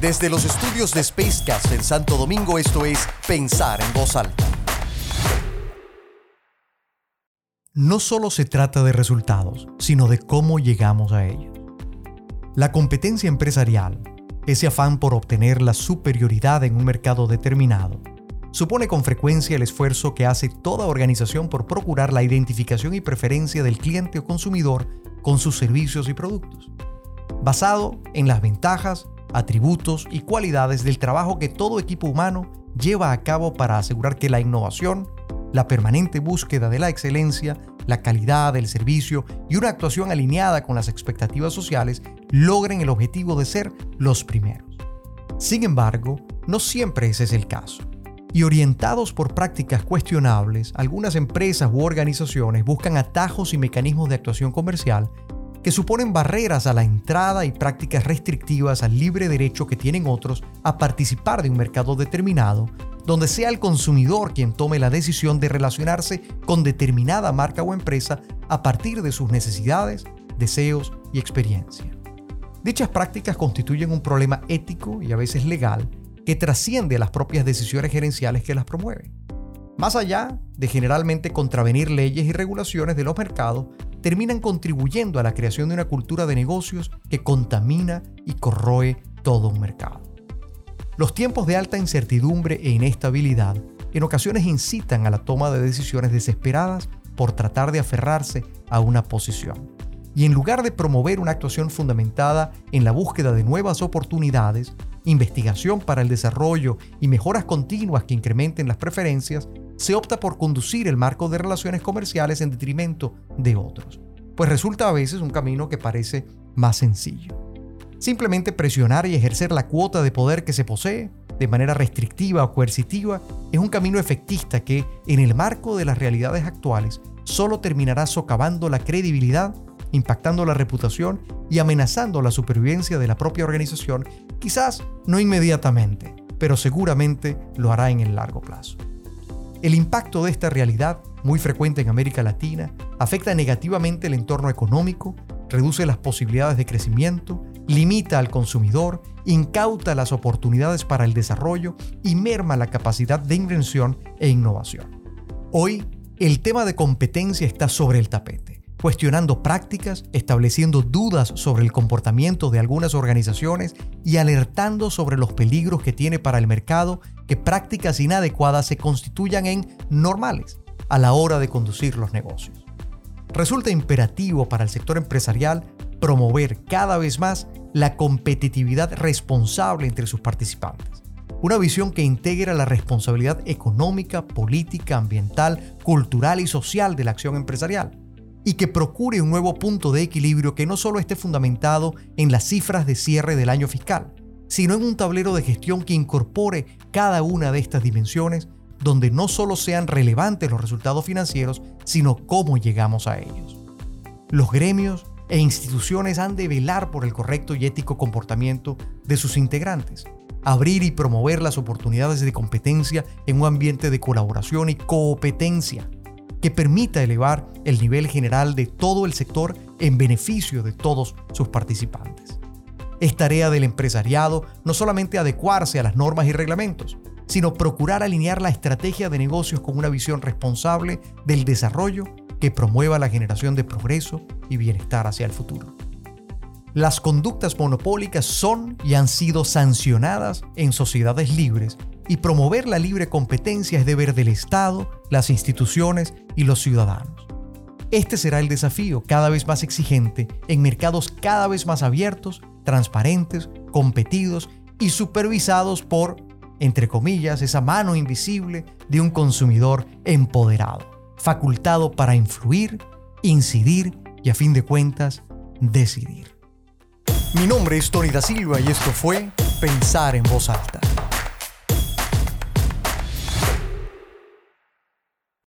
Desde los estudios de Spacecast en Santo Domingo, esto es Pensar en Voz Alta. No solo se trata de resultados, sino de cómo llegamos a ellos. La competencia empresarial, ese afán por obtener la superioridad en un mercado determinado, supone con frecuencia el esfuerzo que hace toda organización por procurar la identificación y preferencia del cliente o consumidor con sus servicios y productos, basado en las ventajas, atributos y cualidades del trabajo que todo equipo humano lleva a cabo para asegurar que la innovación, la permanente búsqueda de la excelencia, la calidad del servicio y una actuación alineada con las expectativas sociales logren el objetivo de ser los primeros. Sin embargo, no siempre ese es el caso. Y orientados por prácticas cuestionables, algunas empresas u organizaciones buscan atajos y mecanismos de actuación comercial que suponen barreras a la entrada y prácticas restrictivas al libre derecho que tienen otros a participar de un mercado determinado, donde sea el consumidor quien tome la decisión de relacionarse con determinada marca o empresa a partir de sus necesidades, deseos y experiencia. Dichas prácticas constituyen un problema ético y a veces legal que trasciende las propias decisiones gerenciales que las promueven. Más allá de generalmente contravenir leyes y regulaciones de los mercados, terminan contribuyendo a la creación de una cultura de negocios que contamina y corroe todo un mercado. Los tiempos de alta incertidumbre e inestabilidad en ocasiones incitan a la toma de decisiones desesperadas por tratar de aferrarse a una posición. Y en lugar de promover una actuación fundamentada en la búsqueda de nuevas oportunidades, investigación para el desarrollo y mejoras continuas que incrementen las preferencias, se opta por conducir el marco de relaciones comerciales en detrimento de otros, pues resulta a veces un camino que parece más sencillo. Simplemente presionar y ejercer la cuota de poder que se posee, de manera restrictiva o coercitiva, es un camino efectista que, en el marco de las realidades actuales, solo terminará socavando la credibilidad, impactando la reputación y amenazando la supervivencia de la propia organización, quizás no inmediatamente, pero seguramente lo hará en el largo plazo. El impacto de esta realidad, muy frecuente en América Latina, afecta negativamente el entorno económico, reduce las posibilidades de crecimiento, limita al consumidor, incauta las oportunidades para el desarrollo y merma la capacidad de invención e innovación. Hoy, el tema de competencia está sobre el tapete cuestionando prácticas, estableciendo dudas sobre el comportamiento de algunas organizaciones y alertando sobre los peligros que tiene para el mercado que prácticas inadecuadas se constituyan en normales a la hora de conducir los negocios. Resulta imperativo para el sector empresarial promover cada vez más la competitividad responsable entre sus participantes. Una visión que integra la responsabilidad económica, política, ambiental, cultural y social de la acción empresarial y que procure un nuevo punto de equilibrio que no solo esté fundamentado en las cifras de cierre del año fiscal, sino en un tablero de gestión que incorpore cada una de estas dimensiones, donde no solo sean relevantes los resultados financieros, sino cómo llegamos a ellos. Los gremios e instituciones han de velar por el correcto y ético comportamiento de sus integrantes, abrir y promover las oportunidades de competencia en un ambiente de colaboración y competencia que permita elevar el nivel general de todo el sector en beneficio de todos sus participantes. Es tarea del empresariado no solamente adecuarse a las normas y reglamentos, sino procurar alinear la estrategia de negocios con una visión responsable del desarrollo que promueva la generación de progreso y bienestar hacia el futuro. Las conductas monopólicas son y han sido sancionadas en sociedades libres y promover la libre competencia es deber del Estado, las instituciones y los ciudadanos. Este será el desafío cada vez más exigente en mercados cada vez más abiertos, transparentes, competidos y supervisados por, entre comillas, esa mano invisible de un consumidor empoderado, facultado para influir, incidir y a fin de cuentas, decidir. Mi nombre es Tony da Silva y esto fue Pensar en voz alta